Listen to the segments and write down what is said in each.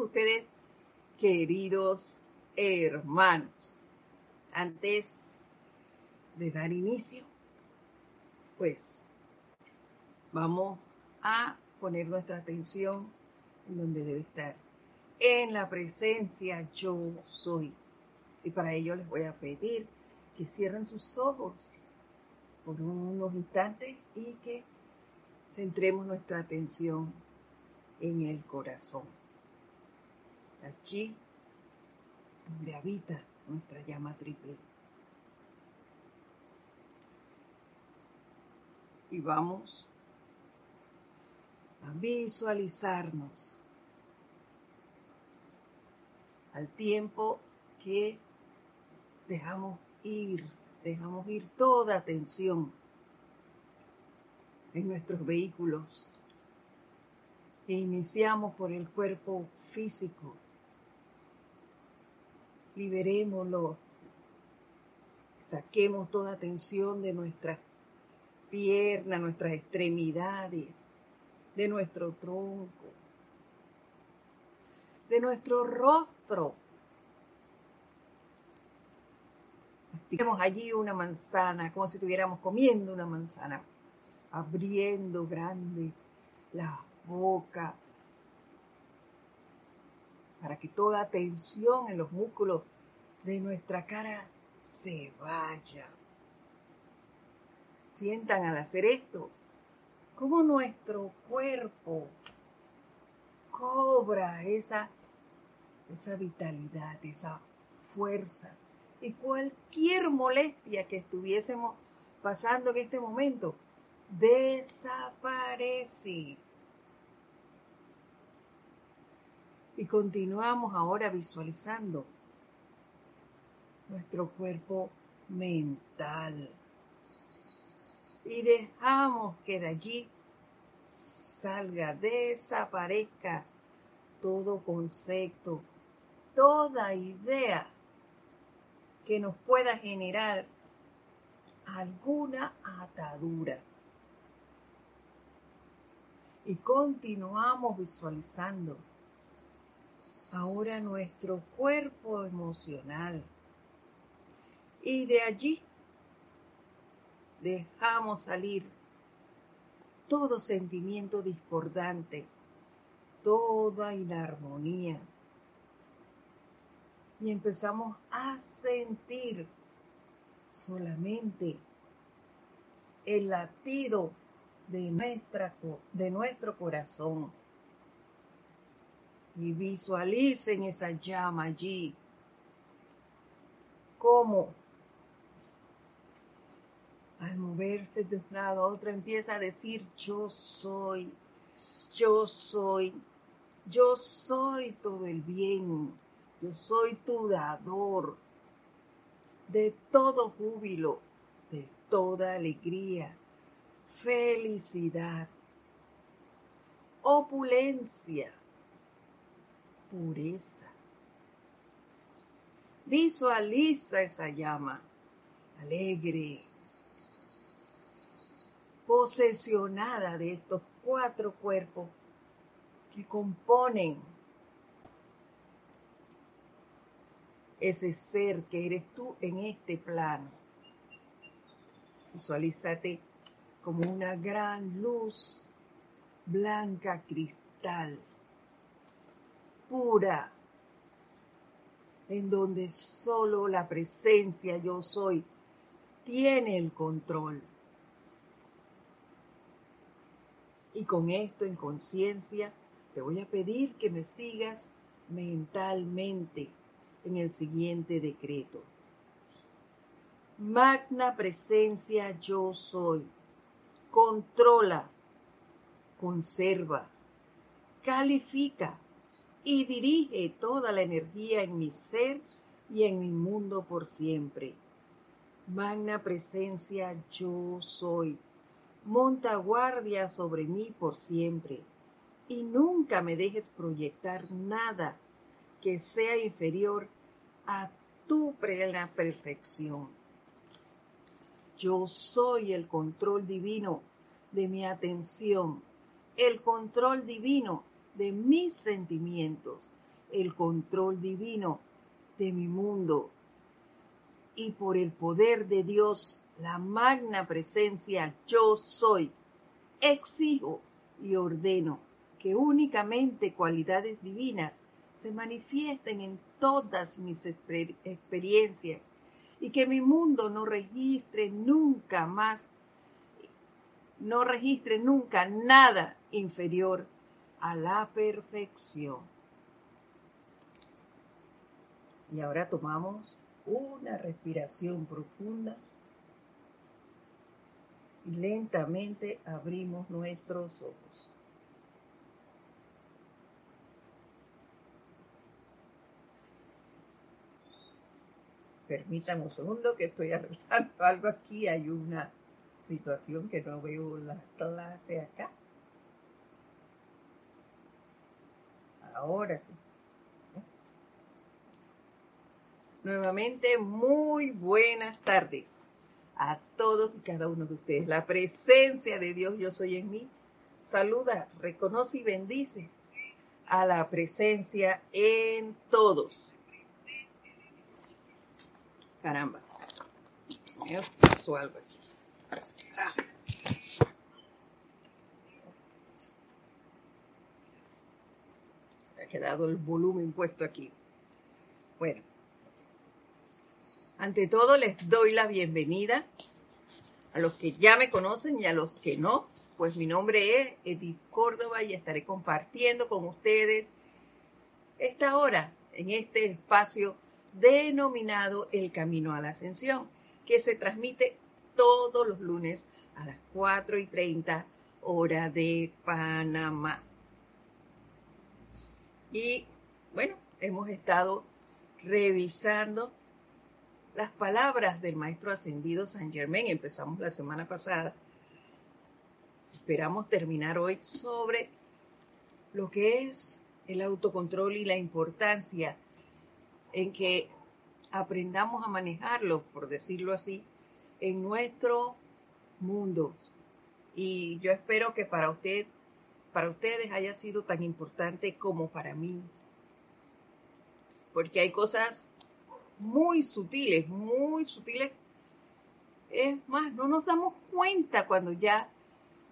ustedes, queridos hermanos. Antes de dar inicio, pues vamos a poner nuestra atención en donde debe estar, en la presencia yo soy. Y para ello les voy a pedir que cierren sus ojos por unos instantes y que centremos nuestra atención en el corazón. Allí donde habita nuestra llama triple. Y vamos a visualizarnos al tiempo que dejamos ir, dejamos ir toda atención en nuestros vehículos e iniciamos por el cuerpo físico. Liberémoslo. Saquemos toda tensión de nuestras piernas, nuestras extremidades, de nuestro tronco, de nuestro rostro. Tenemos allí una manzana, como si estuviéramos comiendo una manzana, abriendo grande la boca, para que toda tensión en los músculos de nuestra cara se vaya. Sientan al hacer esto cómo nuestro cuerpo cobra esa, esa vitalidad, esa fuerza. Y cualquier molestia que estuviésemos pasando en este momento desaparece. Y continuamos ahora visualizando nuestro cuerpo mental. Y dejamos que de allí salga, desaparezca todo concepto, toda idea que nos pueda generar alguna atadura. Y continuamos visualizando ahora nuestro cuerpo emocional. Y de allí dejamos salir todo sentimiento discordante, toda inarmonía. Y empezamos a sentir solamente el latido de, nuestra, de nuestro corazón y visualicen esa llama allí. Como al moverse de un lado a otro empieza a decir yo soy, yo soy, yo soy todo el bien, yo soy tu dador. De todo júbilo, de toda alegría, felicidad, opulencia pureza. Visualiza esa llama alegre, posesionada de estos cuatro cuerpos que componen ese ser que eres tú en este plano. Visualízate como una gran luz blanca cristal en donde solo la presencia yo soy tiene el control. Y con esto en conciencia, te voy a pedir que me sigas mentalmente en el siguiente decreto. Magna presencia yo soy. Controla, conserva, califica, y dirige toda la energía en mi ser y en mi mundo por siempre. Magna presencia yo soy. Monta guardia sobre mí por siempre. Y nunca me dejes proyectar nada que sea inferior a tu plena perfección. Yo soy el control divino de mi atención, el control divino de mis sentimientos, el control divino de mi mundo. Y por el poder de Dios, la magna presencia yo soy, exijo y ordeno que únicamente cualidades divinas se manifiesten en todas mis experiencias y que mi mundo no registre nunca más, no registre nunca nada inferior a la perfección. Y ahora tomamos una respiración profunda y lentamente abrimos nuestros ojos. Permítanme un segundo que estoy arreglando algo aquí. Hay una situación que no veo la clase acá. Ahora sí. Nuevamente, muy buenas tardes a todos y cada uno de ustedes. La presencia de Dios, yo soy en mí, saluda, reconoce y bendice a la presencia en todos. Caramba, me pasó algo aquí. ha quedado el volumen puesto aquí. Bueno, ante todo, les doy la bienvenida a los que ya me conocen y a los que no. Pues mi nombre es Edith Córdoba y estaré compartiendo con ustedes esta hora en este espacio denominado El Camino a la Ascensión, que se transmite todos los lunes a las 4 y 30 hora de Panamá. Y bueno, hemos estado revisando las palabras del maestro ascendido San Germain. Empezamos la semana pasada. Esperamos terminar hoy sobre lo que es el autocontrol y la importancia en que aprendamos a manejarlo, por decirlo así, en nuestro mundo. Y yo espero que para usted, para ustedes haya sido tan importante como para mí. Porque hay cosas muy sutiles, muy sutiles. Es más, no nos damos cuenta cuando ya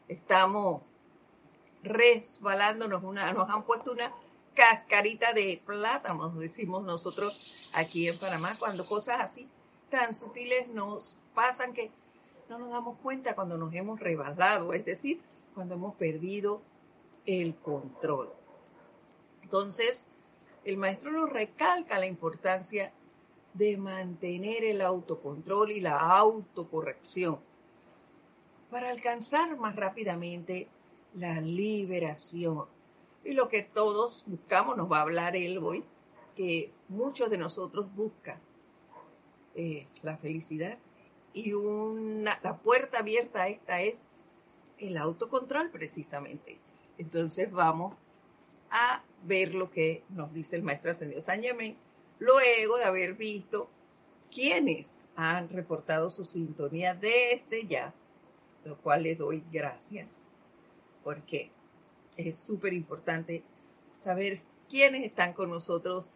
estamos resbalándonos, una, nos han puesto una cascarita de plátano, decimos nosotros aquí en Panamá, cuando cosas así tan sutiles nos pasan que no nos damos cuenta cuando nos hemos resbalado, es decir, cuando hemos perdido el control. Entonces, el maestro nos recalca la importancia de mantener el autocontrol y la autocorrección para alcanzar más rápidamente la liberación. Y lo que todos buscamos, nos va a hablar él hoy, que muchos de nosotros buscan eh, la felicidad. Y una, la puerta abierta a esta es el autocontrol precisamente. Entonces vamos a ver lo que nos dice el maestro ascendido San Germain luego de haber visto quienes han reportado su sintonía desde ya, lo cual les doy gracias, porque es súper importante saber quiénes están con nosotros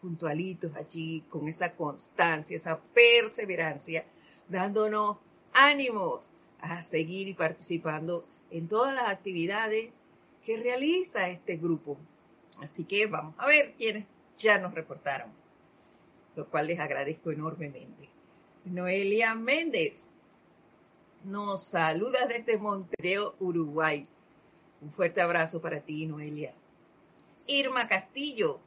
puntualitos allí, con esa constancia, esa perseverancia, dándonos ánimos a seguir participando en todas las actividades que realiza este grupo. Así que vamos a ver quiénes ya nos reportaron, lo cual les agradezco enormemente. Noelia Méndez nos saluda desde Montevideo, Uruguay. Un fuerte abrazo para ti, Noelia. Irma Castillo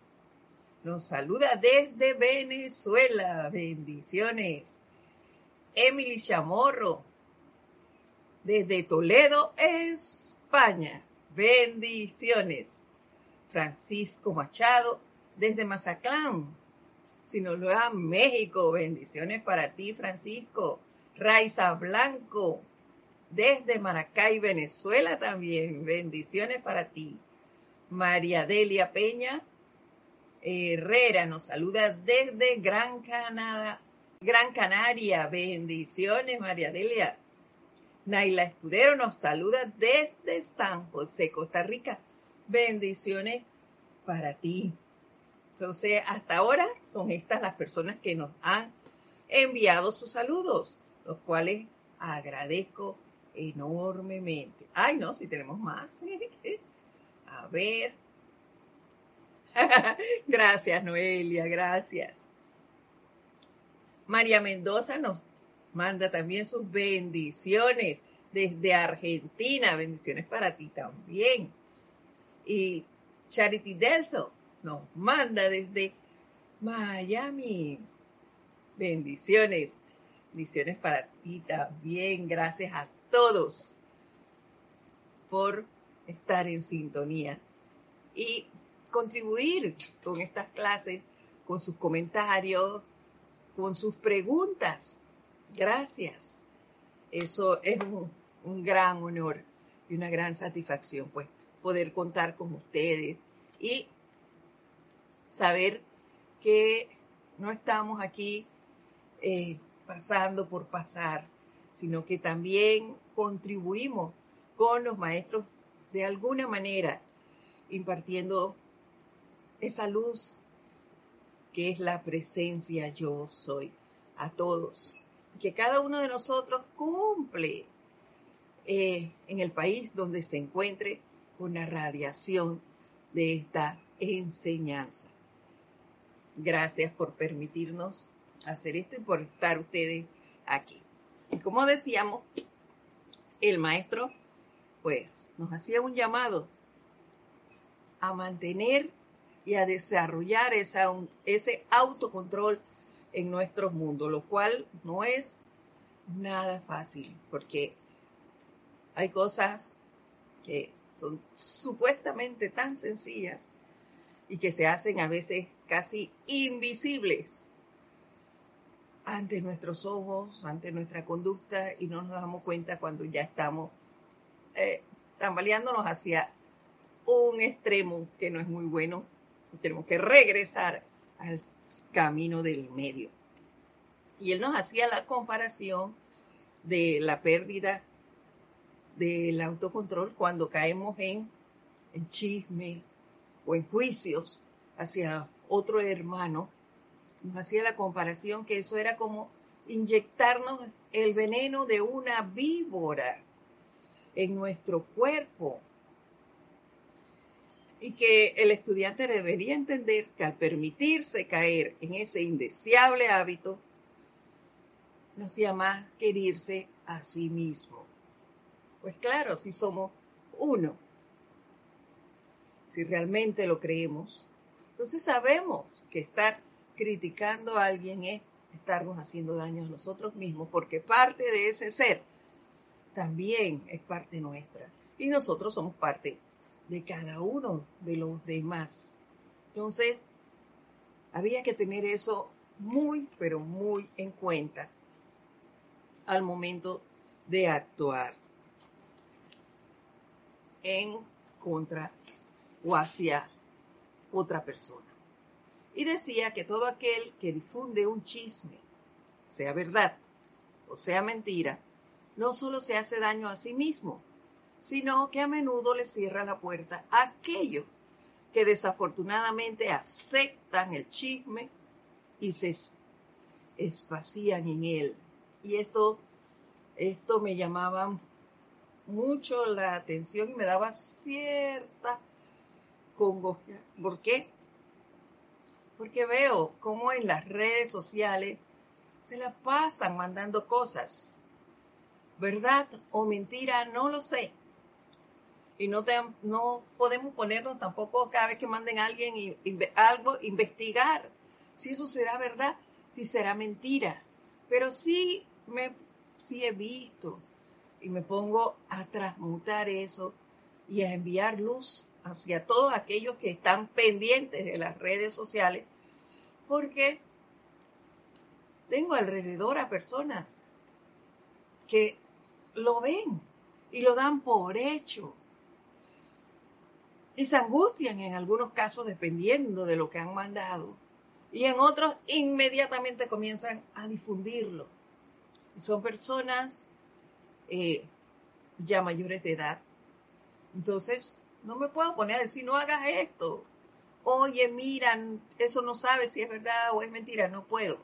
nos saluda desde Venezuela. Bendiciones. Emily Chamorro desde Toledo, España. Bendiciones. Francisco Machado desde Mazatlán, Sinaloa, México. Bendiciones para ti, Francisco. Raiza Blanco, desde Maracay, Venezuela también. Bendiciones para ti. María Delia Peña Herrera nos saluda desde Gran Gran Canaria. Bendiciones, María Delia. Naila Escudero nos saluda desde San José, Costa Rica. Bendiciones para ti. Entonces, hasta ahora son estas las personas que nos han enviado sus saludos, los cuales agradezco enormemente. Ay, no, si tenemos más. A ver. gracias, Noelia, gracias. María Mendoza nos manda también sus bendiciones desde Argentina. Bendiciones para ti también. Y Charity Delso nos manda desde Miami. Bendiciones. Bendiciones para ti también. Gracias a todos por estar en sintonía y contribuir con estas clases, con sus comentarios, con sus preguntas. Gracias. Eso es un, gran honor y una gran satisfacción, pues, poder contar con ustedes y saber que no estamos aquí eh, pasando por pasar, sino que también contribuimos con los maestros de alguna manera, impartiendo esa luz que es la presencia yo soy a todos. Que cada uno de nosotros cumple eh, en el país donde se encuentre con la radiación de esta enseñanza. Gracias por permitirnos hacer esto y por estar ustedes aquí. Y como decíamos, el maestro pues nos hacía un llamado a mantener y a desarrollar esa, ese autocontrol en nuestro mundo, lo cual no es nada fácil, porque hay cosas que son supuestamente tan sencillas y que se hacen a veces casi invisibles ante nuestros ojos, ante nuestra conducta y no nos damos cuenta cuando ya estamos eh, tambaleándonos hacia un extremo que no es muy bueno. Tenemos que regresar al camino del medio. Y él nos hacía la comparación de la pérdida del autocontrol cuando caemos en, en chisme o en juicios hacia otro hermano nos hacía la comparación que eso era como inyectarnos el veneno de una víbora en nuestro cuerpo. Y que el estudiante debería entender que al permitirse caer en ese indeseable hábito, no hacía más querirse a sí mismo. Pues claro, si somos uno, si realmente lo creemos, entonces sabemos que estar criticando a alguien es estarnos haciendo daño a nosotros mismos, porque parte de ese ser también es parte nuestra. Y nosotros somos parte de cada uno de los demás. Entonces, había que tener eso muy, pero muy en cuenta al momento de actuar en contra o hacia otra persona y decía que todo aquel que difunde un chisme, sea verdad o sea mentira, no solo se hace daño a sí mismo, sino que a menudo le cierra la puerta a aquellos que desafortunadamente aceptan el chisme y se espacían en él. Y esto, esto me llamaba mucho la atención y me daba cierta congoja. ¿Por qué? porque veo cómo en las redes sociales se la pasan mandando cosas. ¿Verdad o mentira? No lo sé. Y no, no podemos ponernos tampoco cada vez que manden a alguien y, algo, investigar si eso será verdad, si será mentira. Pero sí, me, sí he visto y me pongo a transmutar eso y a enviar luz hacia todos aquellos que están pendientes de las redes sociales, porque tengo alrededor a personas que lo ven y lo dan por hecho. Y se angustian en algunos casos dependiendo de lo que han mandado. Y en otros inmediatamente comienzan a difundirlo. son personas eh, ya mayores de edad. Entonces, no me puedo poner a decir, no hagas esto, oye, miran, eso no sabe si es verdad o es mentira, no puedo,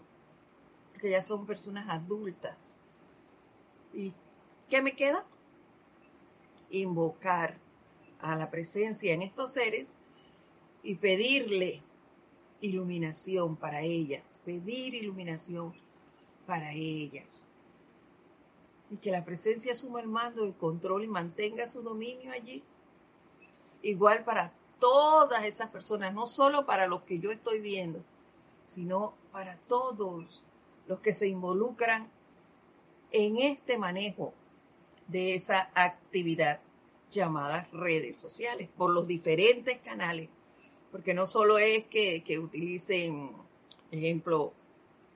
porque ya son personas adultas. ¿Y qué me queda? Invocar a la presencia en estos seres y pedirle iluminación para ellas, pedir iluminación para ellas. Y que la presencia asuma el mando, el control y mantenga su dominio allí. Igual para todas esas personas, no solo para los que yo estoy viendo, sino para todos los que se involucran en este manejo de esa actividad llamada redes sociales, por los diferentes canales, porque no solo es que, utilicen, ejemplo,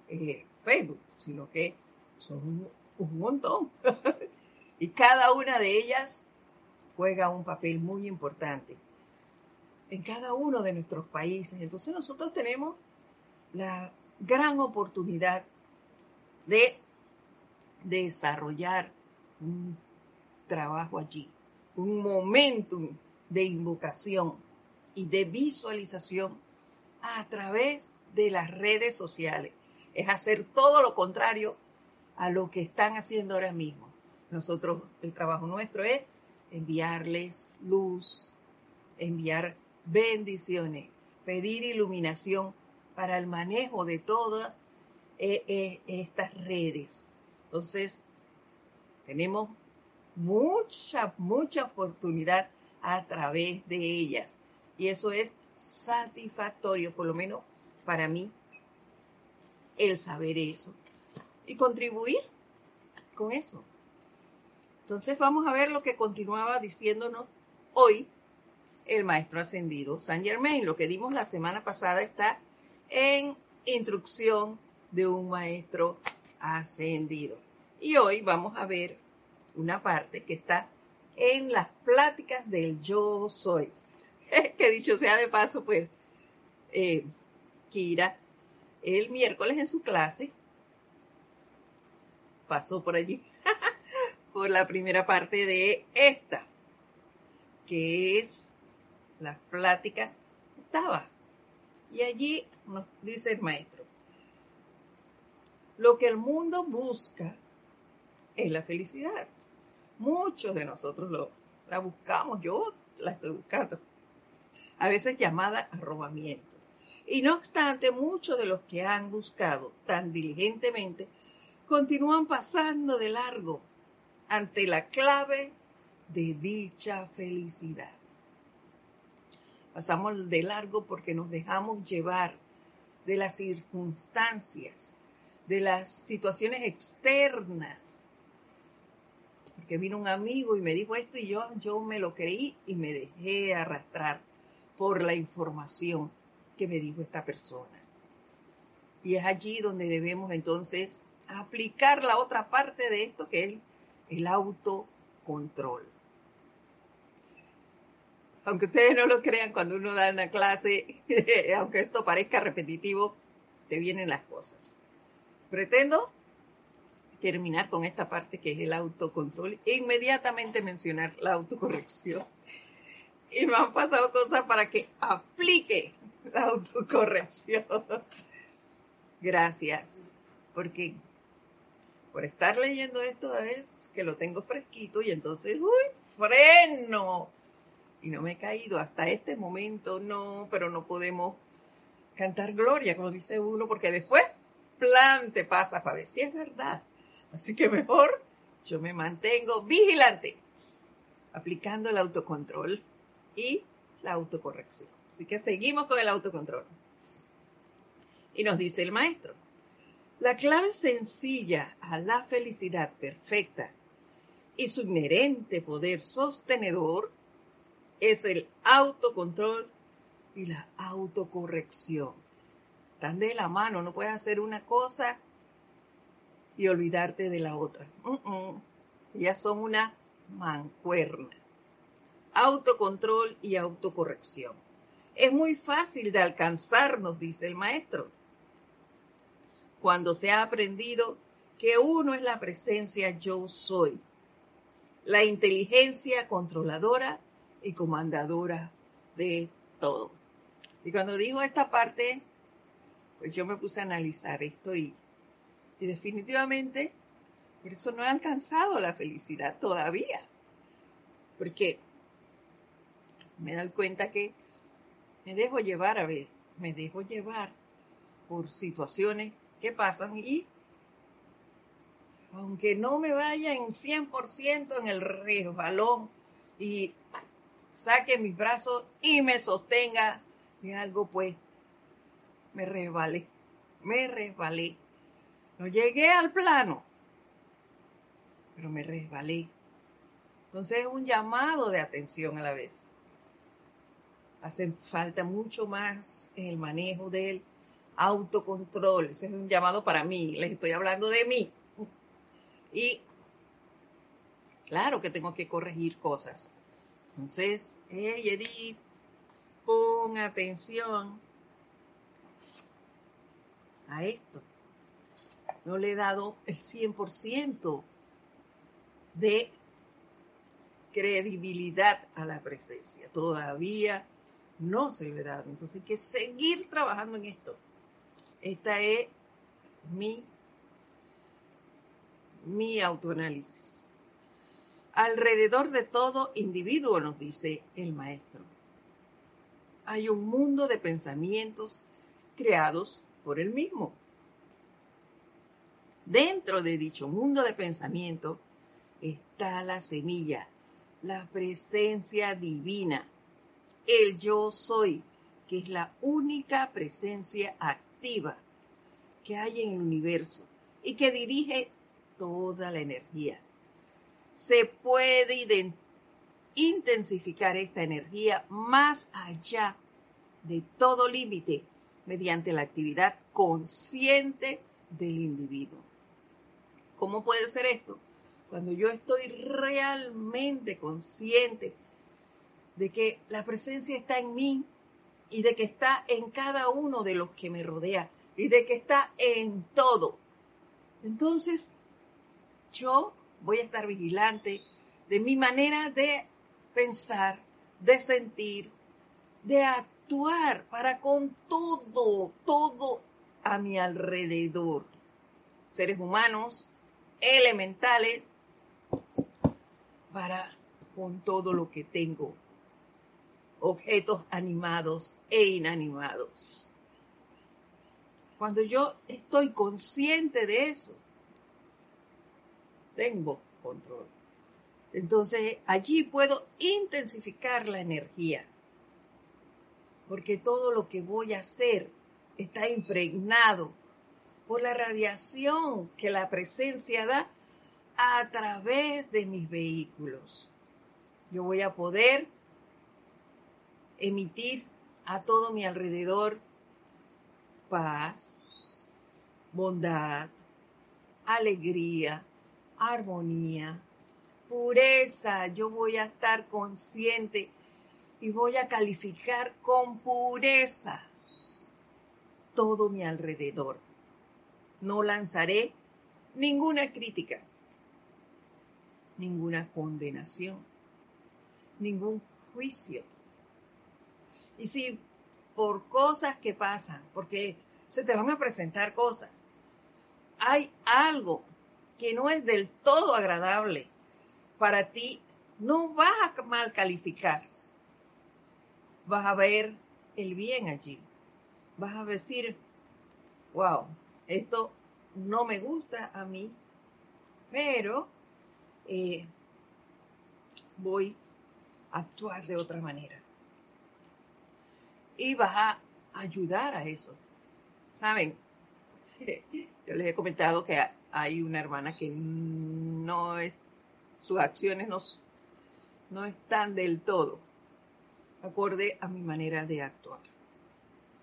eh, Facebook, sino que son un montón. y cada una de ellas juega un papel muy importante en cada uno de nuestros países. Entonces nosotros tenemos la gran oportunidad de desarrollar un trabajo allí, un momentum de invocación y de visualización a través de las redes sociales. Es hacer todo lo contrario a lo que están haciendo ahora mismo. Nosotros, el trabajo nuestro es enviarles luz, enviar bendiciones, pedir iluminación para el manejo de todas eh, eh, estas redes. Entonces, tenemos mucha, mucha oportunidad a través de ellas. Y eso es satisfactorio, por lo menos para mí, el saber eso. Y contribuir con eso. Entonces vamos a ver lo que continuaba diciéndonos hoy el maestro ascendido San Germain. Lo que dimos la semana pasada está en instrucción de un maestro ascendido. Y hoy vamos a ver una parte que está en las pláticas del yo soy. que dicho sea de paso, pues, eh, Kira, el miércoles en su clase, pasó por allí, por la primera parte de esta, que es la plática estaba. Y allí nos dice el maestro, lo que el mundo busca es la felicidad. Muchos de nosotros lo, la buscamos, yo la estoy buscando, a veces llamada arrobamiento. Y no obstante, muchos de los que han buscado tan diligentemente continúan pasando de largo ante la clave de dicha felicidad. Pasamos de largo porque nos dejamos llevar de las circunstancias, de las situaciones externas. Porque vino un amigo y me dijo esto y yo, yo me lo creí y me dejé arrastrar por la información que me dijo esta persona. Y es allí donde debemos entonces aplicar la otra parte de esto que es el autocontrol aunque ustedes no lo crean, cuando uno da una clase, aunque esto parezca repetitivo, te vienen las cosas. Pretendo terminar con esta parte que es el autocontrol e inmediatamente mencionar la autocorrección. Y me han pasado cosas para que aplique la autocorrección. Gracias, porque por estar leyendo esto es que lo tengo fresquito y entonces, uy, freno y no me he caído hasta este momento, no, pero no podemos cantar gloria, como dice uno, porque después, plan, te pasa para ver si es verdad. Así que mejor yo me mantengo vigilante, aplicando el autocontrol y la autocorrección. Así que seguimos con el autocontrol. Y nos dice el maestro, la clave sencilla a la felicidad perfecta y su inherente poder sostenedor es el autocontrol y la autocorrección. Están de la mano, no puedes hacer una cosa y olvidarte de la otra. Ya son una mancuerna. Autocontrol y autocorrección. Es muy fácil de alcanzar, nos dice el maestro, cuando se ha aprendido que uno es la presencia yo soy, la inteligencia controladora y comandadora de todo. Y cuando dijo esta parte, pues yo me puse a analizar esto y, y definitivamente por eso no he alcanzado la felicidad todavía. Porque me doy cuenta que me dejo llevar a ver, me dejo llevar por situaciones que pasan y aunque no me vaya en 100% en el resbalón y saque mis brazos y me sostenga de algo, pues me resbalé, me resbalé. No llegué al plano, pero me resbalé. Entonces es un llamado de atención a la vez. Hace falta mucho más en el manejo del autocontrol. Ese es un llamado para mí. Les estoy hablando de mí. Y claro que tengo que corregir cosas. Entonces, hey Edith, pon atención a esto. No le he dado el 100% de credibilidad a la presencia. Todavía no se lo he dado. Entonces hay que seguir trabajando en esto. Esta es mi, mi autoanálisis. Alrededor de todo individuo, nos dice el maestro, hay un mundo de pensamientos creados por él mismo. Dentro de dicho mundo de pensamiento está la semilla, la presencia divina, el yo soy, que es la única presencia activa que hay en el universo y que dirige toda la energía. Se puede intensificar esta energía más allá de todo límite mediante la actividad consciente del individuo. ¿Cómo puede ser esto? cuando yo estoy realmente consciente de que la presencia está en mí y de que está en cada uno de los que me rodea y de que está en todo. Entonces, yo voy a estar vigilante de mi manera de pensar, de sentir, de actuar para con todo, todo a mi alrededor. Seres humanos, elementales, para con todo lo que tengo, objetos animados e inanimados. Cuando yo estoy consciente de eso, tengo control. Entonces allí puedo intensificar la energía, porque todo lo que voy a hacer está impregnado por la radiación que la presencia da a través de mis vehículos. Yo voy a poder emitir a todo mi alrededor paz, bondad, alegría, armonía, pureza. Yo voy a estar consciente y voy a calificar con pureza todo mi alrededor. No lanzaré ninguna crítica ninguna condenación, ningún juicio. Y si por cosas que pasan, porque se te van a presentar cosas, hay algo que no es del todo agradable para ti, no vas a mal calificar. Vas a ver el bien allí. Vas a decir, wow, esto no me gusta a mí, pero eh, voy a actuar de otra manera. Y vas a ayudar a eso. ¿Saben? Yo les he comentado que hay una hermana que no es, sus acciones no, no están del todo acorde a mi manera de actuar.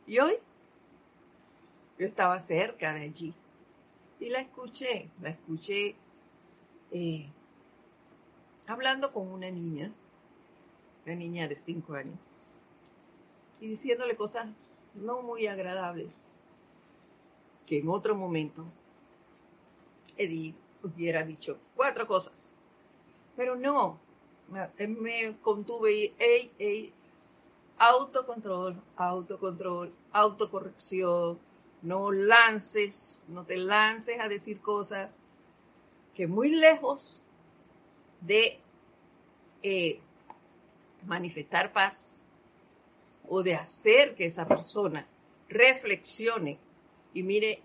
Y hoy yo estaba cerca de allí y la escuché, la escuché eh, hablando con una niña, una niña de cinco años, y diciéndole cosas no muy agradables, que en otro momento Edith hubiera dicho cuatro cosas, pero no, me contuve y, autocontrol, autocontrol, autocorrección. No lances, no te lances a decir cosas que muy lejos de eh, manifestar paz o de hacer que esa persona reflexione y mire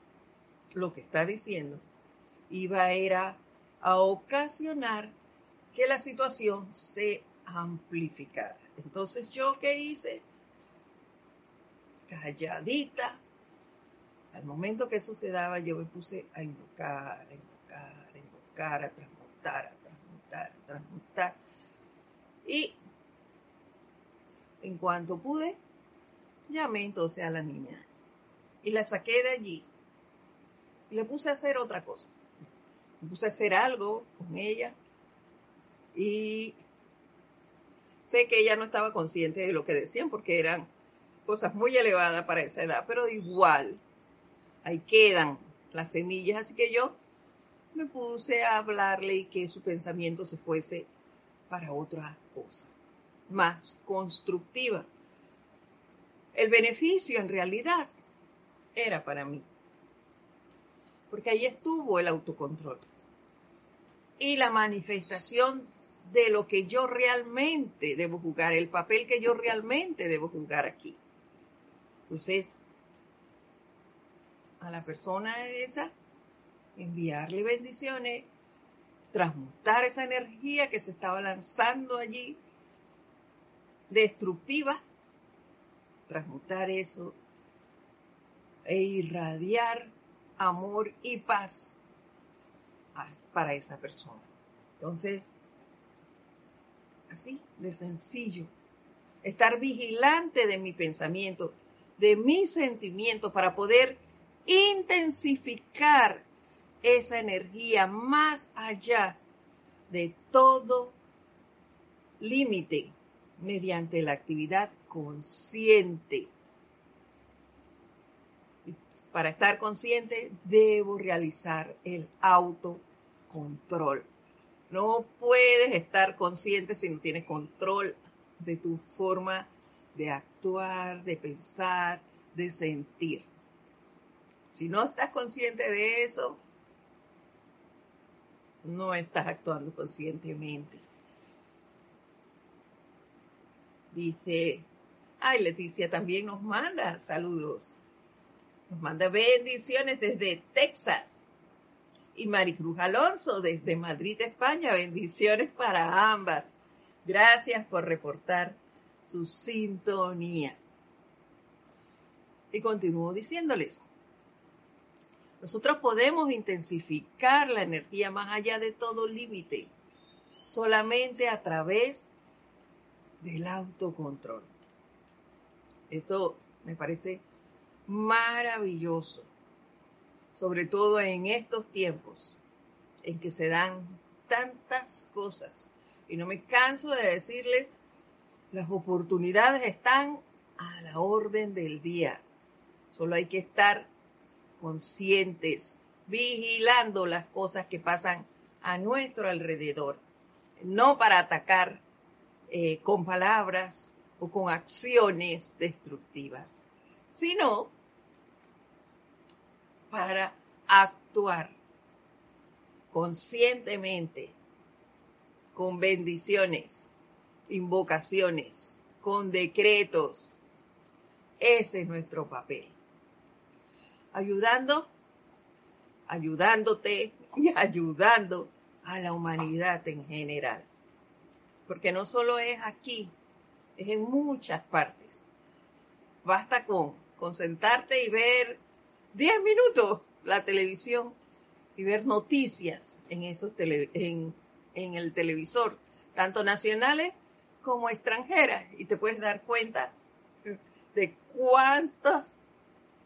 lo que está diciendo, iba a ir a, a ocasionar que la situación se amplificara. Entonces yo qué hice? Calladita. Al momento que eso se daba, yo me puse a invocar, a invocar, a invocar, a transmutar, a transmutar, a transmutar. Y en cuanto pude, llamé entonces a la niña y la saqué de allí y le puse a hacer otra cosa. Me puse a hacer algo con ella y sé que ella no estaba consciente de lo que decían porque eran cosas muy elevadas para esa edad, pero igual ahí quedan las semillas, así que yo me puse a hablarle y que su pensamiento se fuese para otra cosa, más constructiva. El beneficio en realidad era para mí porque ahí estuvo el autocontrol. Y la manifestación de lo que yo realmente debo jugar, el papel que yo realmente debo jugar aquí. Entonces, a la persona esa, enviarle bendiciones, transmutar esa energía que se estaba lanzando allí, destructiva, transmutar eso e irradiar amor y paz para esa persona. Entonces, así de sencillo, estar vigilante de mi pensamiento, de mis sentimientos para poder intensificar esa energía más allá de todo límite mediante la actividad consciente para estar consciente, debo realizar el autocontrol. No puedes estar consciente si no tienes control de tu forma de actuar, de pensar, de sentir. Si no estás consciente de eso, no estás actuando conscientemente. Dice, ay, Leticia también nos manda saludos. Nos manda bendiciones desde Texas. Y Maricruz Alonso desde Madrid, España. Bendiciones para ambas. Gracias por reportar su sintonía. Y continúo diciéndoles, nosotros podemos intensificar la energía más allá de todo límite, solamente a través del autocontrol. Esto me parece maravilloso, sobre todo en estos tiempos en que se dan tantas cosas. Y no me canso de decirles, las oportunidades están a la orden del día. Solo hay que estar conscientes, vigilando las cosas que pasan a nuestro alrededor, no para atacar eh, con palabras o con acciones destructivas, sino para actuar conscientemente, con bendiciones, invocaciones, con decretos. Ese es nuestro papel. Ayudando, ayudándote y ayudando a la humanidad en general. Porque no solo es aquí, es en muchas partes. Basta con, con sentarte y ver 10 minutos la televisión y ver noticias en, esos en, en el televisor, tanto nacionales como extranjeras, y te puedes dar cuenta de cuánto,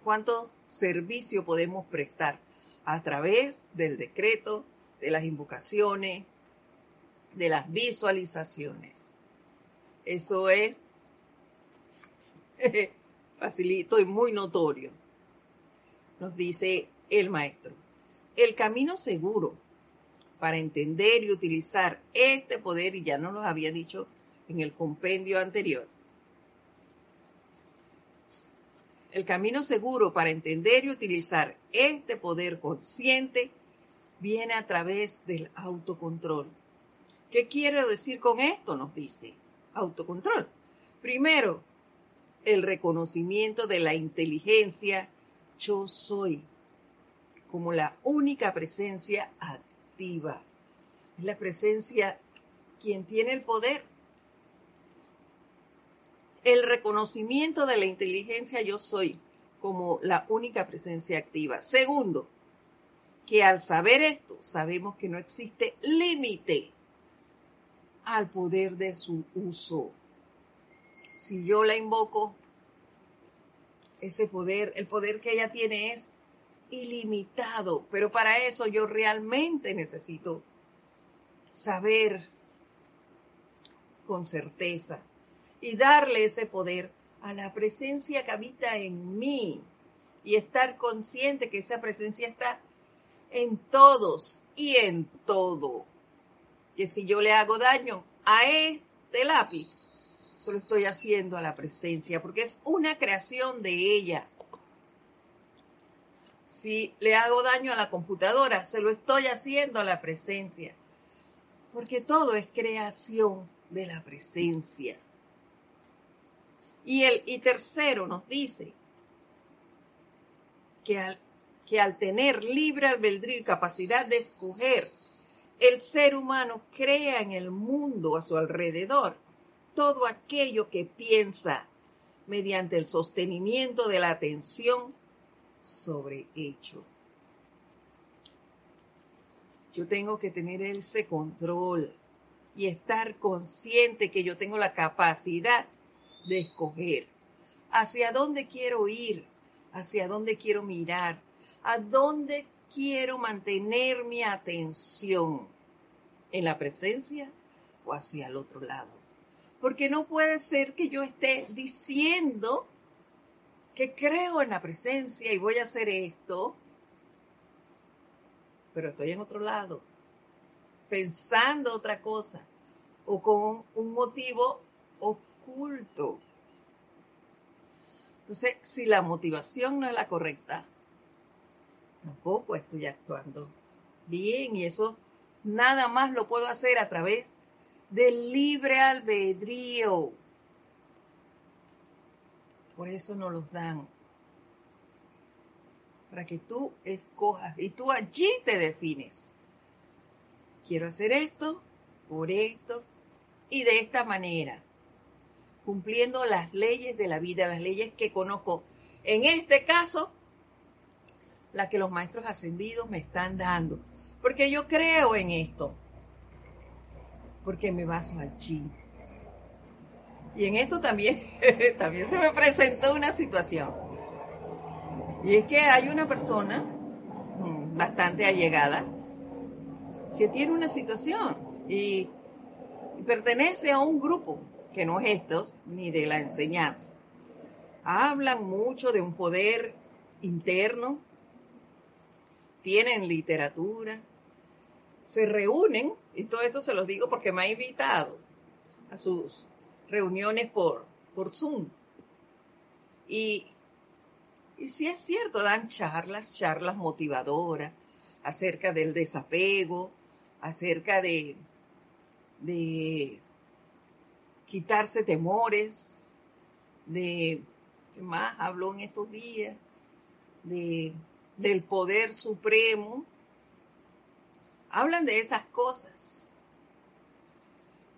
cuánto servicio podemos prestar a través del decreto, de las invocaciones, de las visualizaciones. Esto es facilito y muy notorio nos dice el maestro. El camino seguro para entender y utilizar este poder, y ya nos lo había dicho en el compendio anterior, el camino seguro para entender y utilizar este poder consciente viene a través del autocontrol. ¿Qué quiero decir con esto? Nos dice autocontrol. Primero, el reconocimiento de la inteligencia yo soy como la única presencia activa. La presencia quien tiene el poder. El reconocimiento de la inteligencia yo soy como la única presencia activa. Segundo, que al saber esto sabemos que no existe límite al poder de su uso. Si yo la invoco, ese poder, el poder que ella tiene es ilimitado, pero para eso yo realmente necesito saber con certeza y darle ese poder a la presencia que habita en mí y estar consciente que esa presencia está en todos y en todo. Que si yo le hago daño a este lápiz, se lo estoy haciendo a la presencia, porque es una creación de ella. Si le hago daño a la computadora, se lo estoy haciendo a la presencia, porque todo es creación de la presencia. Y, el, y tercero nos dice que al, que al tener libre albedrío y capacidad de escoger, el ser humano crea en el mundo a su alrededor todo aquello que piensa mediante el sostenimiento de la atención sobre hecho. Yo tengo que tener ese control y estar consciente que yo tengo la capacidad de escoger hacia dónde quiero ir, hacia dónde quiero mirar, a dónde quiero mantener mi atención, en la presencia o hacia el otro lado. Porque no puede ser que yo esté diciendo que creo en la presencia y voy a hacer esto, pero estoy en otro lado, pensando otra cosa o con un motivo Entonces, si la motivación no es la correcta, tampoco estoy actuando bien y eso nada más lo puedo hacer a través del libre albedrío. Por eso nos los dan. Para que tú escojas y tú allí te defines. Quiero hacer esto, por esto y de esta manera. Cumpliendo las leyes de la vida, las leyes que conozco. En este caso, la que los maestros ascendidos me están dando. Porque yo creo en esto. Porque me baso allí. Y en esto también, también se me presentó una situación. Y es que hay una persona mm, bastante allegada que tiene una situación y, y pertenece a un grupo que no es esto, ni de la enseñanza. Hablan mucho de un poder interno tienen literatura, se reúnen, y todo esto se los digo porque me ha invitado a sus reuniones por, por Zoom. Y, y si es cierto, dan charlas, charlas motivadoras acerca del desapego, acerca de, de quitarse temores, de, ¿qué más habló en estos días? De del poder supremo, hablan de esas cosas.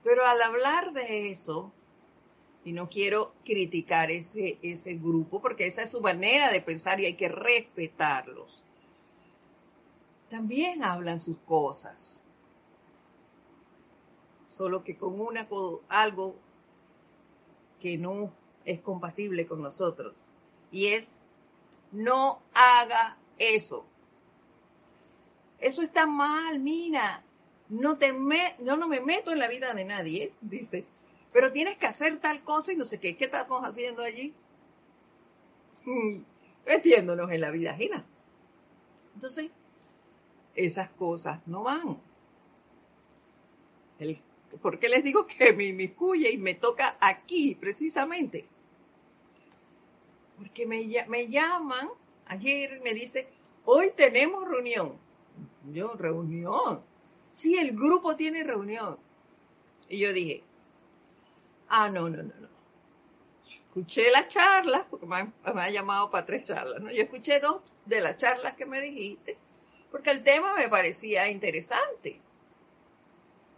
Pero al hablar de eso, y no quiero criticar ese, ese grupo, porque esa es su manera de pensar y hay que respetarlos, también hablan sus cosas. Solo que con una, algo que no es compatible con nosotros. Y es, no haga eso. Eso está mal, mira. No, te me, no, no me meto en la vida de nadie, dice. Pero tienes que hacer tal cosa y no sé qué. ¿Qué estamos haciendo allí? Metiéndonos en la vida ajena. Entonces, esas cosas no van. ¿Por qué les digo que me inmiscuye y me toca aquí, precisamente? Porque me, me llaman ayer me dice, hoy tenemos reunión. Yo, reunión. Sí, el grupo tiene reunión. Y yo dije, ah, no, no, no, no. Escuché las charlas, porque me han, me han llamado para tres charlas, ¿no? Yo escuché dos de las charlas que me dijiste, porque el tema me parecía interesante.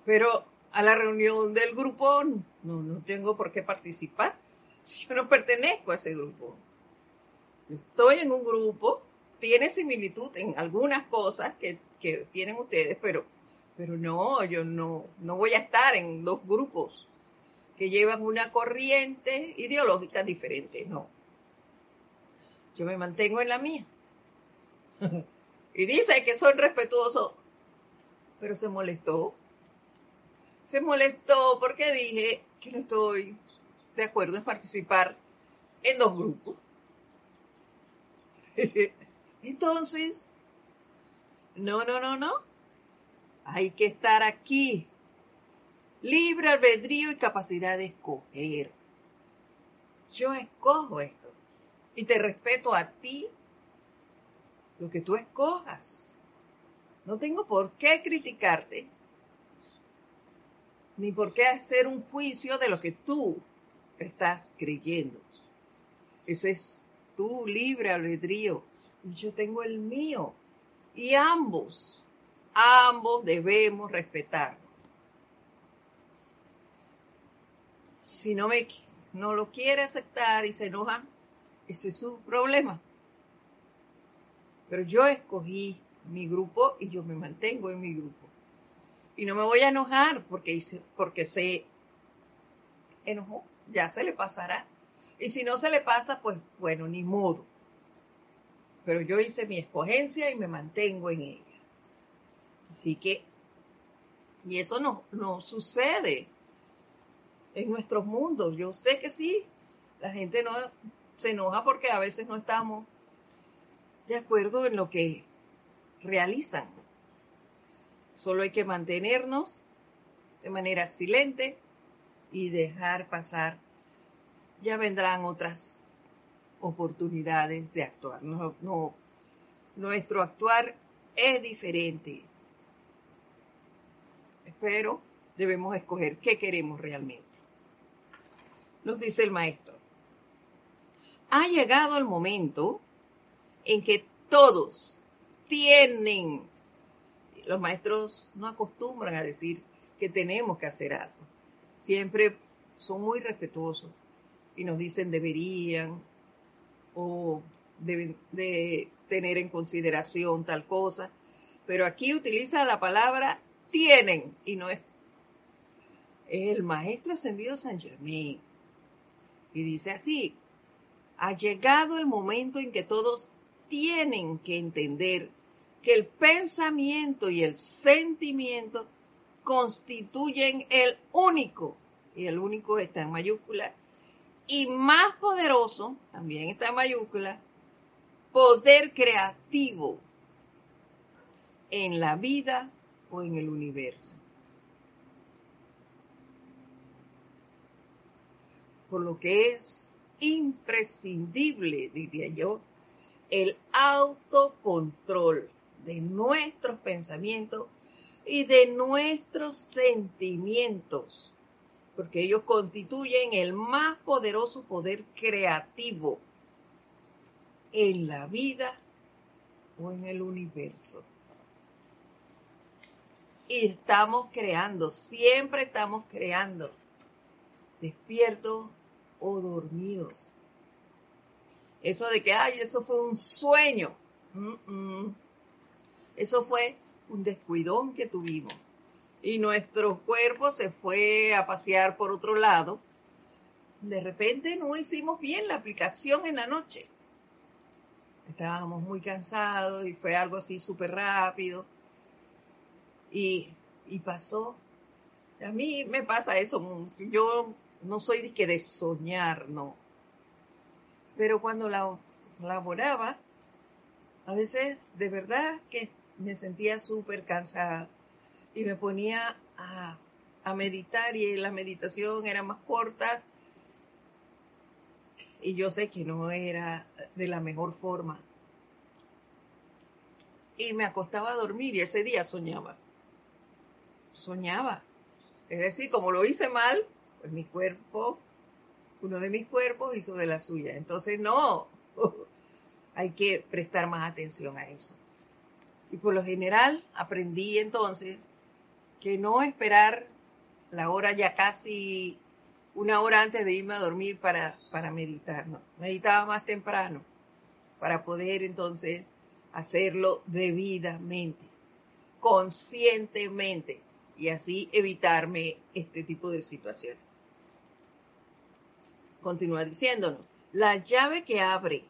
Pero a la reunión del grupo no, no tengo por qué participar. Yo no pertenezco a ese grupo. Estoy en un grupo, tiene similitud en algunas cosas que, que tienen ustedes, pero, pero no, yo no, no voy a estar en dos grupos que llevan una corriente ideológica diferente, no. Yo me mantengo en la mía. y dice que soy respetuoso, pero se molestó. Se molestó porque dije que no estoy de acuerdo en participar en dos grupos. Entonces, no, no, no, no. Hay que estar aquí. Libre albedrío y capacidad de escoger. Yo escojo esto. Y te respeto a ti lo que tú escojas. No tengo por qué criticarte, ni por qué hacer un juicio de lo que tú estás creyendo. Ese es tu libre albedrío y yo tengo el mío. Y ambos, ambos debemos respetarnos. Si no me no lo quiere aceptar y se enoja, ese es su problema. Pero yo escogí mi grupo y yo me mantengo en mi grupo. Y no me voy a enojar porque, porque se enojó, ya se le pasará. Y si no se le pasa, pues bueno, ni modo. Pero yo hice mi escogencia y me mantengo en ella. Así que, y eso no, no sucede en nuestros mundos. Yo sé que sí, la gente no se enoja porque a veces no estamos de acuerdo en lo que realizan. Solo hay que mantenernos de manera silente y dejar pasar. Ya vendrán otras oportunidades de actuar. No, nuestro actuar es diferente. Pero debemos escoger qué queremos realmente. Nos dice el maestro. Ha llegado el momento en que todos tienen, los maestros no acostumbran a decir que tenemos que hacer algo. Siempre son muy respetuosos y nos dicen deberían o deben de tener en consideración tal cosa. Pero aquí utiliza la palabra tienen y no es el maestro ascendido San Germain. Y dice así, ha llegado el momento en que todos tienen que entender que el pensamiento y el sentimiento constituyen el único, y el único está en mayúscula, y más poderoso, también está en mayúscula, poder creativo en la vida o en el universo. Por lo que es imprescindible, diría yo, el autocontrol de nuestros pensamientos y de nuestros sentimientos, porque ellos constituyen el más poderoso poder creativo en la vida o en el universo. Y estamos creando, siempre estamos creando, despiertos o dormidos. Eso de que, ay, eso fue un sueño. Eso fue un descuidón que tuvimos. Y nuestro cuerpo se fue a pasear por otro lado. De repente no hicimos bien la aplicación en la noche. Estábamos muy cansados y fue algo así súper rápido. Y, y pasó. A mí me pasa eso. Yo no soy de que de soñar, no pero cuando la laboraba, a veces de verdad que me sentía súper cansada y me ponía a, meditar y la meditación era más corta y yo sé que no era de la mejor forma. Y me acostaba a dormir y ese día soñaba. Soñaba. Es decir, como lo hice mal, pues mi cuerpo, uno de mis cuerpos hizo de la suya. Entonces, no, hay que prestar más atención a eso. Y por lo general aprendí entonces que no esperar la hora ya casi una hora antes de irme a dormir para, para meditar, no. Meditaba más temprano para poder entonces hacerlo debidamente, conscientemente y así evitarme este tipo de situaciones. Continúa diciéndonos, la llave que abre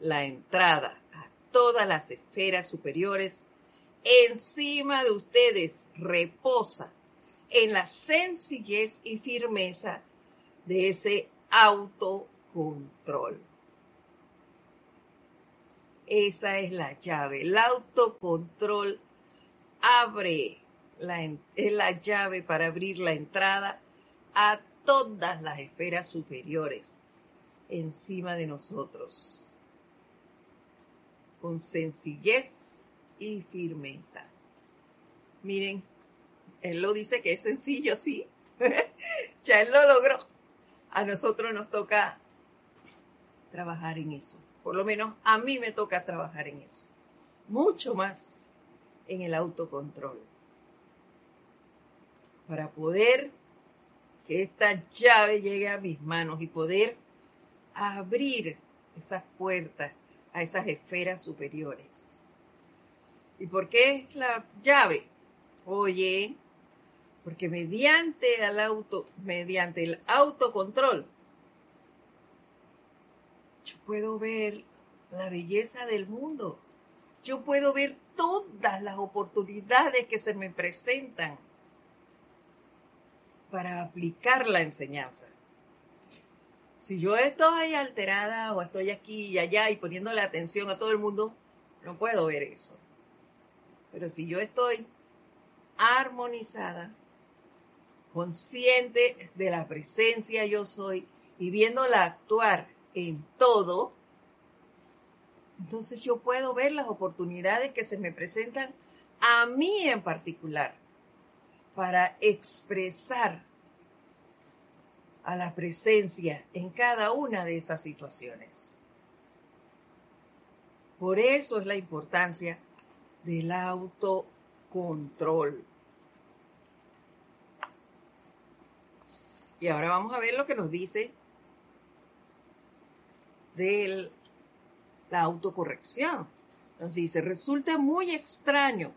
la entrada todas las esferas superiores encima de ustedes reposa en la sencillez y firmeza de ese autocontrol. Esa es la llave. El autocontrol abre la, es la llave para abrir la entrada a todas las esferas superiores encima de nosotros. Con sencillez y firmeza. Miren, él lo dice que es sencillo, sí. ya él lo logró a nosotros nos toca trabajar en eso. Por lo menos a mí me toca trabajar en eso. Mucho más en el autocontrol. Para poder que esta llave llegue a mis manos y poder abrir esas puertas a esas esferas superiores. ¿Y por qué es la llave? Oye, porque mediante el auto, mediante el autocontrol, yo puedo ver la belleza del mundo. Yo puedo ver todas las oportunidades que se me presentan para aplicar la enseñanza. Si yo estoy alterada o estoy aquí y allá y poniéndole atención a todo el mundo, no puedo ver eso. Pero si yo estoy armonizada, consciente de la presencia yo soy y viéndola actuar en todo, entonces yo puedo ver las oportunidades que se me presentan a mí en particular para expresar a la presencia en cada una de esas situaciones. Por eso es la importancia del autocontrol. Y ahora vamos a ver lo que nos dice de la autocorrección. Nos dice, resulta muy extraño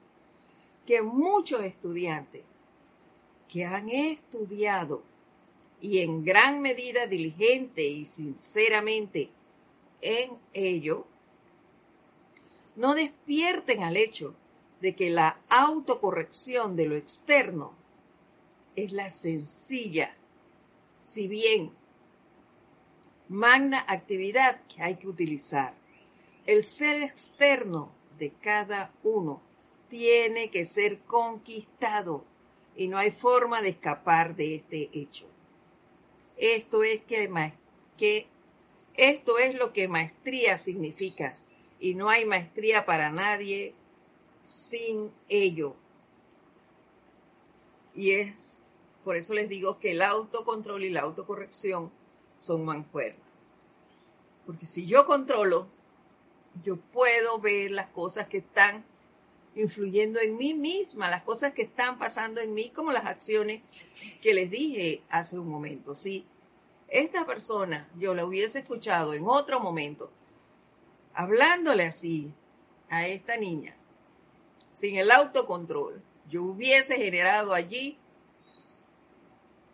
que muchos estudiantes que han estudiado y en gran medida diligente y sinceramente en ello, no despierten al hecho de que la autocorrección de lo externo es la sencilla si bien magna actividad que hay que utilizar. El ser externo de cada uno tiene que ser conquistado y no hay forma de escapar de este hecho. Esto es que, que esto es lo que maestría significa y no hay maestría para nadie sin ello. Y es por eso les digo que el autocontrol y la autocorrección son mancuernas. Porque si yo controlo, yo puedo ver las cosas que están influyendo en mí misma, las cosas que están pasando en mí, como las acciones que les dije hace un momento. Si esta persona yo la hubiese escuchado en otro momento, hablándole así a esta niña, sin el autocontrol, yo hubiese generado allí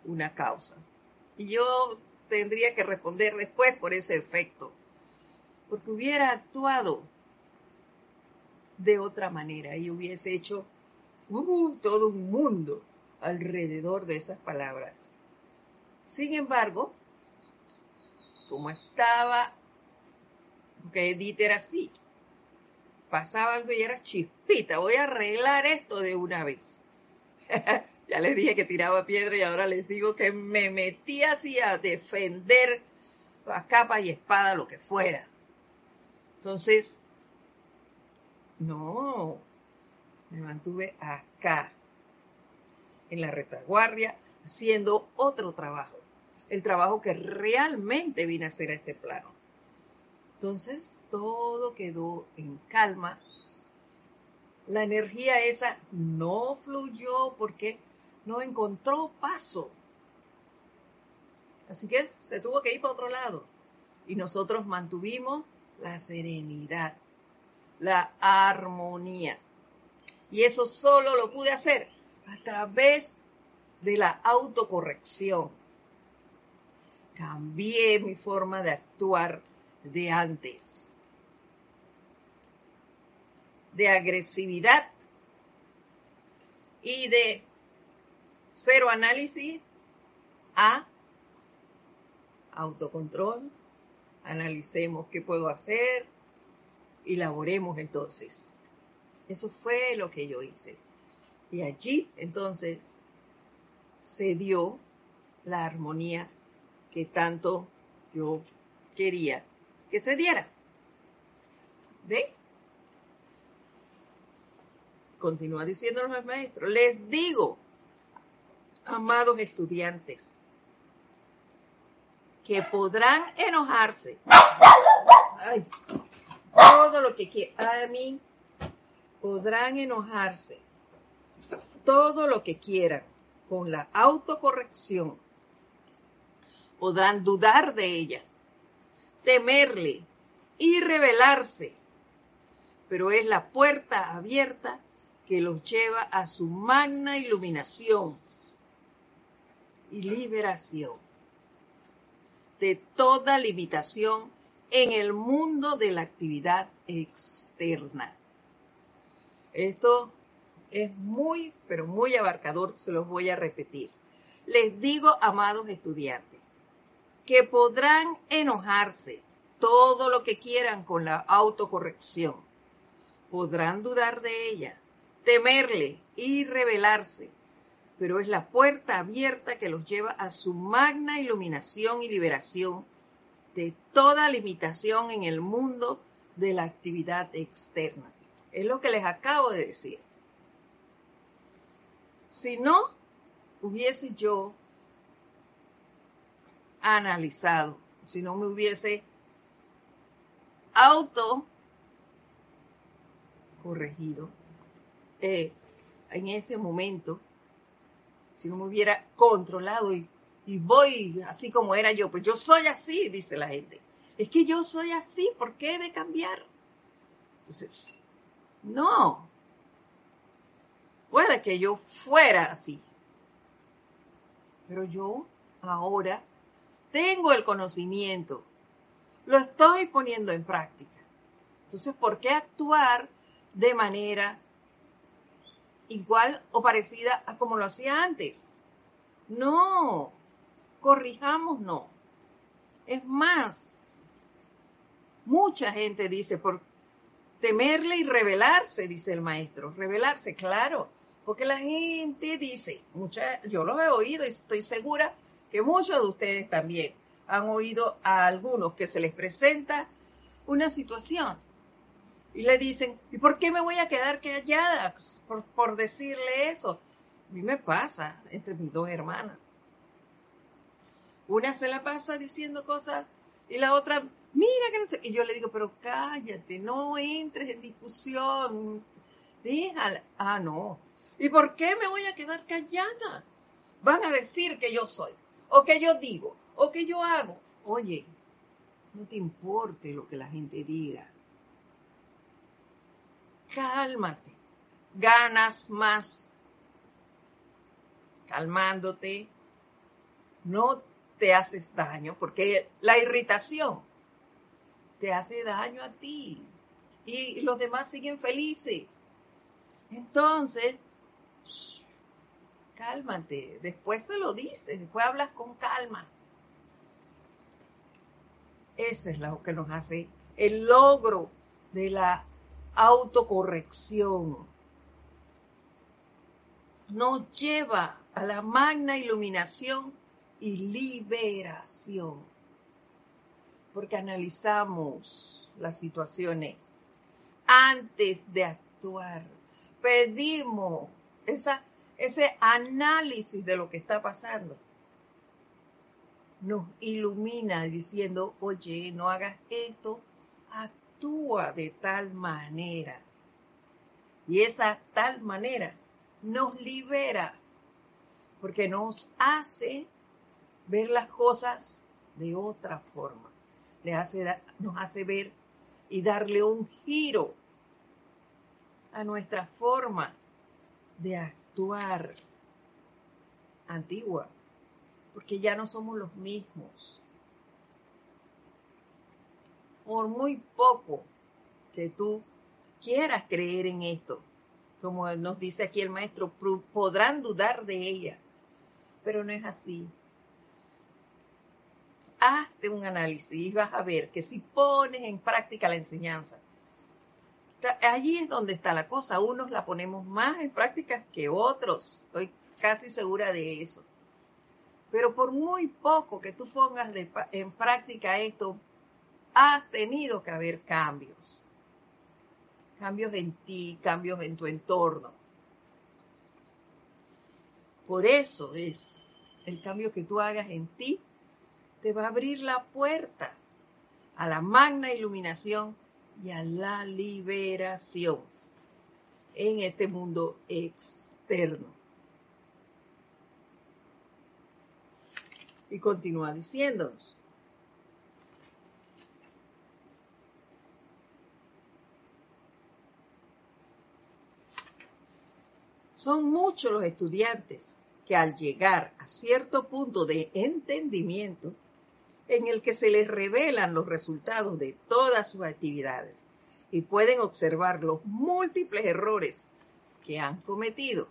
una causa. Y yo tendría que responder después por ese efecto, porque hubiera actuado de otra manera y hubiese hecho uh, todo un mundo alrededor de esas palabras. Sin embargo, como estaba, porque Edith era así, pasaba algo y era chispita, voy a arreglar esto de una vez. Ya les dije que tiraba piedra y ahora les digo que me metí así a defender a capa y espada, lo que fuera. Entonces, no, me mantuve acá, en la retaguardia, haciendo otro trabajo, el trabajo que realmente vine a hacer a este plano. Entonces, todo quedó en calma. La energía esa no fluyó porque no encontró paso. Así que se tuvo que ir para otro lado. Y nosotros mantuvimos la serenidad, la armonía. Y eso solo lo pude hacer a través de la autocorrección. Cambié mi forma de actuar de antes. De agresividad y de cero análisis a autocontrol, analicemos qué puedo hacer y laboremos entonces. Eso fue lo que yo hice. Y allí entonces se dio la armonía que tanto yo quería que se diera. ¿De? Continúa diciéndonos el maestro. Les digo, amados estudiantes, que podrán enojarse. Ay, todo lo que quieran. A mí podrán enojarse. Todo lo que quieran con la autocorrección. Podrán dudar de ella, temerle y rebelarse. Pero es la puerta abierta que los lleva a su magna iluminación y liberación de toda limitación en el mundo de la actividad externa. Esto es muy, pero muy abarcador, se los voy a repetir. Les digo, amados estudiantes, que podrán enojarse todo lo que quieran con la autocorrección. Podrán dudar de ella, temerle y rebelarse, pero es la puerta abierta que los lleva a su magna iluminación y liberación de toda limitación en el mundo de la actividad externa. Es lo que les acabo de decir. Si no hubiese yo analizado, si no me hubiese auto corregido eh, en ese momento, si no me hubiera controlado y, voy así como era yo, pues yo soy así, dice la gente. Es que yo soy así, ¿por qué he de cambiar? Entonces, no. Puede que yo fuera así, pero yo ahora tengo el conocimiento, lo estoy poniendo en práctica. Entonces, ¿por qué actuar de manera igual o parecida a como lo hacía antes. No, corrijamos no. Es más, mucha gente dice, por temerle y rebelarse, dice el maestro. Rebelarse, claro, porque la gente dice, mucha, yo lo he oído y estoy segura que muchos de ustedes también han oído a algunos que se les presenta una situación y le dicen, ¿y por qué me voy a quedar callada por, por decirle eso? A mí me pasa entre mis dos hermanas. Una se la pasa diciendo cosas y la otra, mira que no sé. Y yo le digo, pero cállate, no entres en discusión. Déjala. Ah, no. ¿Y por qué me voy a quedar callada? Van a decir que yo soy, o que yo digo, o que yo hago. Oye, no te importe lo que la gente diga cálmate, ganas más calmándote, no te haces daño, porque la irritación te hace daño a ti y los demás siguen felices. Entonces, cálmate, después se lo dices, después hablas con calma. Ese es lo que nos hace el logro de la autocorrección. Nos lleva a la magna iluminación y liberación. porque analizamos las situaciones antes de actuar. Pedimos esa, ese análisis de lo que está pasando. Nos ilumina diciendo, oye, no hagas esto, actúa de tal manera. Y esa tal manera nos libera, porque nos hace ver las cosas de otra forma. Nos hace ver y darle un giro a nuestra forma de actuar antigua, porque ya no somos los mismos. Por muy poco que tú quieras creer en esto, como nos dice aquí el maestro, podrán dudar de ella, pero no es así. Hazte un análisis y vas a ver que si pones en práctica la enseñanza, allí es donde está la cosa. Unos la ponemos más en práctica que otros. Estoy casi segura de eso. Pero por muy poco que tú pongas en práctica esto, has tenido que haber cambios. Cambios en ti, cambios en tu entorno. Por eso es el cambio que tú hagas en ti, te va a abrir la puerta a la magna iluminación y a la liberación en este mundo externo. Y continúa diciéndonos. Son muchos los estudiantes que al llegar a cierto punto de entendimiento, en el que se les revelan los resultados de todas sus actividades y pueden observar los múltiples errores que han cometido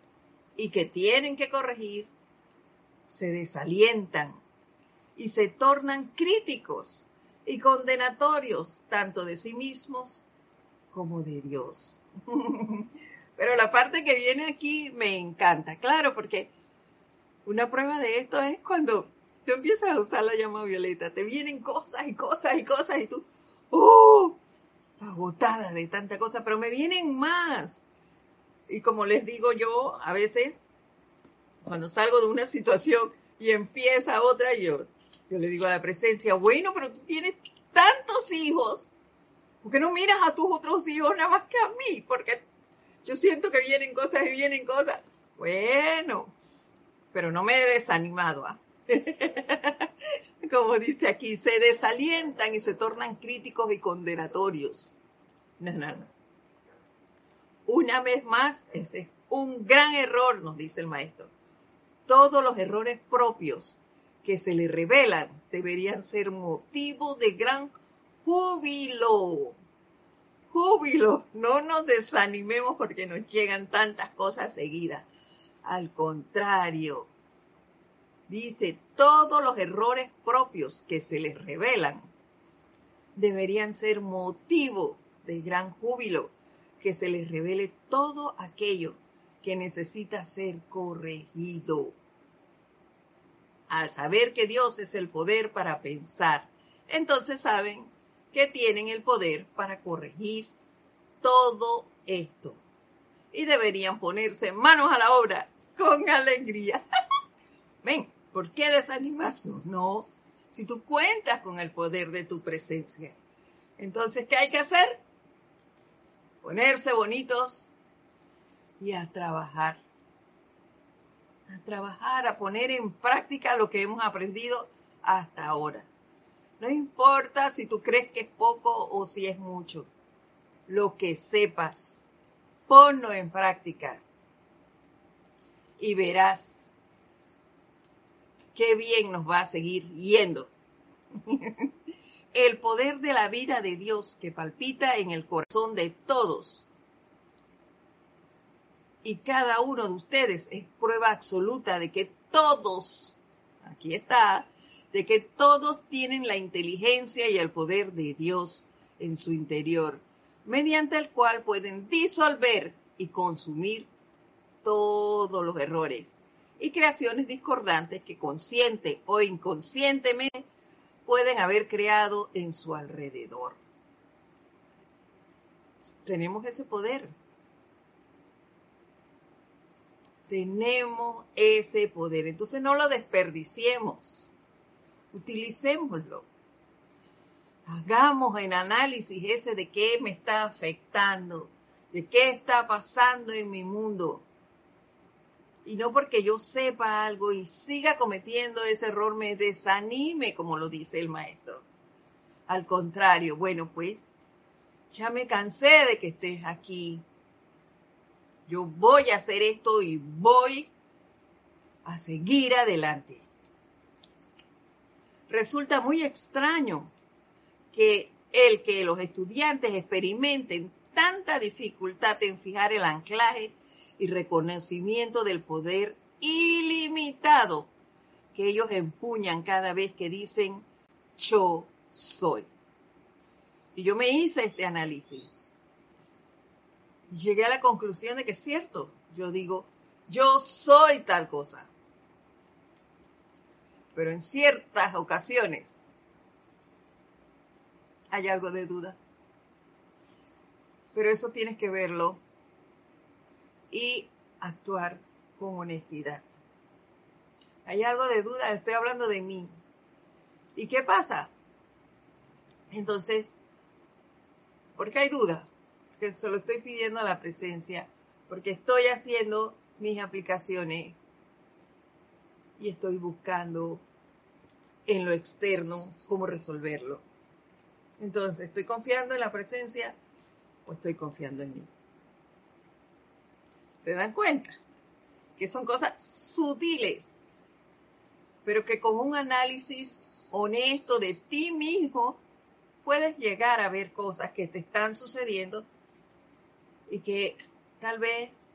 y que tienen que corregir, se desalientan y se tornan críticos y condenatorios tanto de sí mismos como de Dios. Pero la parte que viene aquí me encanta, claro, porque una prueba de esto es cuando tú empiezas a usar la llama violeta, te vienen cosas y cosas y cosas y tú, ¡oh! Agotada de tanta cosa, pero me vienen más. Y como les digo yo, a veces, cuando salgo de una situación y empieza otra, yo, yo le digo a la presencia, bueno, pero tú tienes tantos hijos, ¿por qué no miras a tus otros hijos nada más que a mí? Porque yo siento que vienen cosas y vienen cosas. Bueno, pero no me he desanimado. ¿ah? Como dice aquí, se desalientan y se tornan críticos y condenatorios. No, no, no. Una vez más, ese es un gran error, nos dice el maestro. Todos los errores propios que se le revelan deberían ser motivo de gran júbilo. Júbilo, no nos desanimemos porque nos llegan tantas cosas seguidas. Al contrario, dice, todos los errores propios que se les revelan deberían ser motivo de gran júbilo, que se les revele todo aquello que necesita ser corregido. Al saber que Dios es el poder para pensar, entonces saben que tienen el poder para corregir todo esto. Y deberían ponerse manos a la obra con alegría. Ven, ¿por qué desanimarnos? No, si tú cuentas con el poder de tu presencia. Entonces, ¿qué hay que hacer? Ponerse bonitos y a trabajar. A trabajar, a poner en práctica lo que hemos aprendido hasta ahora. No importa si tú crees que es poco o si es mucho. Lo que sepas, ponlo en práctica y verás qué bien nos va a seguir yendo. el poder de la vida de Dios que palpita en el corazón de todos. Y cada uno de ustedes es prueba absoluta de que todos, aquí está, de que todos tienen la inteligencia y el poder de Dios en su interior, mediante el cual pueden disolver y consumir todos los errores y creaciones discordantes que consciente o inconscientemente pueden haber creado en su alrededor. Tenemos ese poder. Tenemos ese poder. Entonces no lo desperdiciemos. Utilicémoslo. Hagamos el análisis ese de qué me está afectando, de qué está pasando en mi mundo. Y no porque yo sepa algo y siga cometiendo ese error me desanime, como lo dice el maestro. Al contrario, bueno, pues ya me cansé de que estés aquí. Yo voy a hacer esto y voy a seguir adelante. Resulta muy extraño que el que los estudiantes experimenten tanta dificultad en fijar el anclaje y reconocimiento del poder ilimitado que ellos empuñan cada vez que dicen yo soy. Y yo me hice este análisis. Llegué a la conclusión de que es cierto. Yo digo, yo soy tal cosa. Pero en ciertas ocasiones hay algo de duda. Pero eso tienes que verlo y actuar con honestidad. Hay algo de duda, estoy hablando de mí. ¿Y qué pasa? Entonces, ¿por qué hay duda? Que solo estoy pidiendo la presencia, porque estoy haciendo mis aplicaciones y estoy buscando en lo externo cómo resolverlo. Entonces, ¿estoy confiando en la presencia o estoy confiando en mí? ¿Se dan cuenta? Que son cosas sutiles, pero que con un análisis honesto de ti mismo puedes llegar a ver cosas que te están sucediendo y que tal vez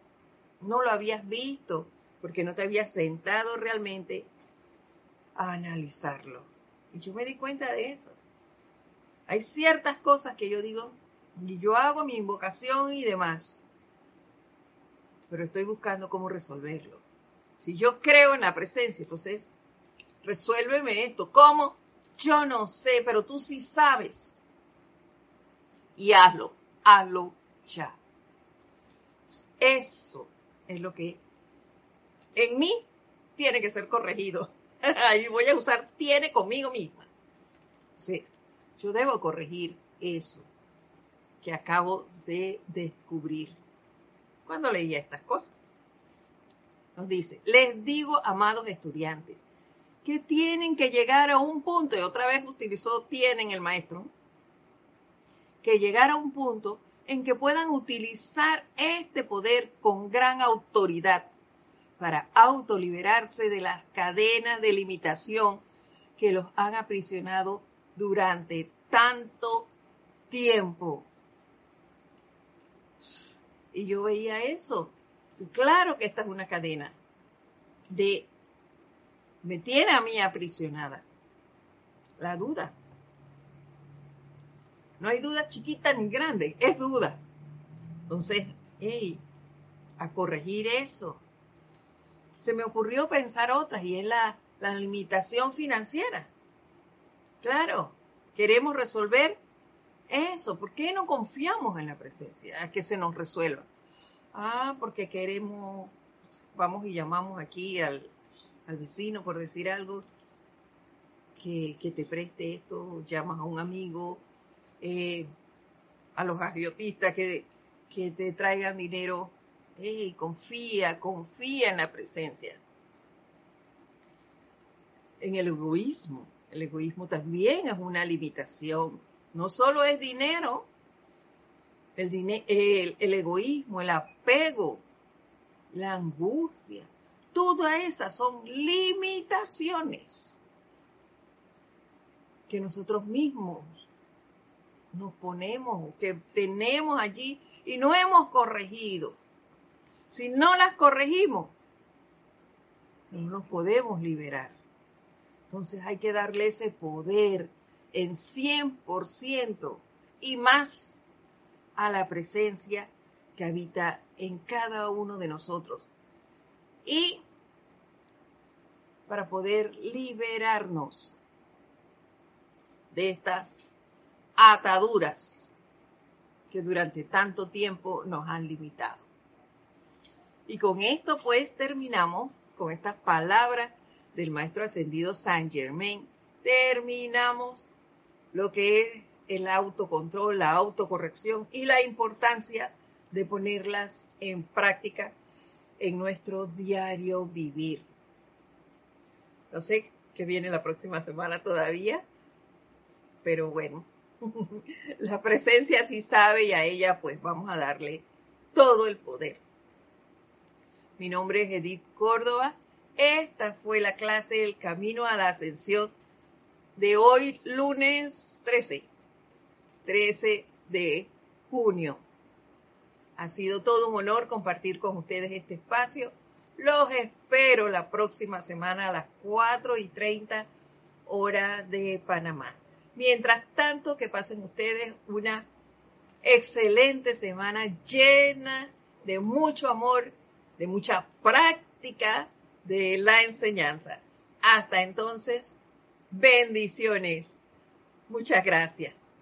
no lo habías visto porque no te habías sentado realmente a analizarlo. Y yo me di cuenta de eso. Hay ciertas cosas que yo digo, y yo hago mi invocación y demás, pero estoy buscando cómo resolverlo. Si yo creo en la presencia, entonces resuélveme esto. ¿Cómo? Yo no sé, pero tú sí sabes. Y hazlo, hazlo ya. Eso es lo que en mí tiene que ser corregido. Ahí voy a usar tiene conmigo misma. Sí. Yo debo corregir eso que acabo de descubrir cuando leía estas cosas. Nos dice, les digo, amados estudiantes, que tienen que llegar a un punto, y otra vez utilizó tienen el maestro, que llegar a un punto en que puedan utilizar este poder con gran autoridad para autoliberarse de las cadenas de limitación que los han aprisionado durante tanto tiempo. Y yo veía eso. claro que esta es una cadena de me tiene a mí aprisionada. La duda. No hay duda chiquita ni grande, es duda. Entonces, hey, a corregir eso. Se me ocurrió pensar otras y es la, la limitación financiera. Claro, queremos resolver eso. ¿Por qué no confiamos en la presencia? A que se nos resuelva. Ah, porque queremos, vamos y llamamos aquí al, vecino por decir algo, que, te preste esto, llamas a un amigo, eh, a los agiotistas que, que te traigan dinero. Hey, confía, confía en la presencia. En el egoísmo el egoísmo también es una limitación. No solo es dinero, el, el, egoísmo, el apego, la angustia, todas esas son limitaciones que nosotros mismos nos ponemos, que tenemos allí y no hemos corregido. Si no las corregimos, no nos podemos liberar. Entonces hay que darle ese poder en 100% y más a la presencia que habita en cada uno de nosotros. Y para poder liberarnos de estas ataduras que durante tanto tiempo nos han limitado. Y con esto pues terminamos con estas palabras del maestro ascendido Saint Germain. Terminamos lo que es el autocontrol, la autocorrección y la importancia de ponerlas en práctica en nuestro diario vivir. No sé qué viene la próxima semana todavía, pero bueno, la presencia sí sabe y a ella pues vamos a darle todo el poder. Mi nombre es Edith Córdoba. Esta fue la clase El Camino a la Ascensión de hoy, lunes 13, 13 de junio. Ha sido todo un honor compartir con ustedes este espacio. Los espero la próxima semana a las 4 y 30 horas de Panamá. Mientras tanto, que pasen ustedes una excelente semana llena de mucho amor, de mucha práctica de la enseñanza. Hasta entonces, bendiciones. Muchas gracias.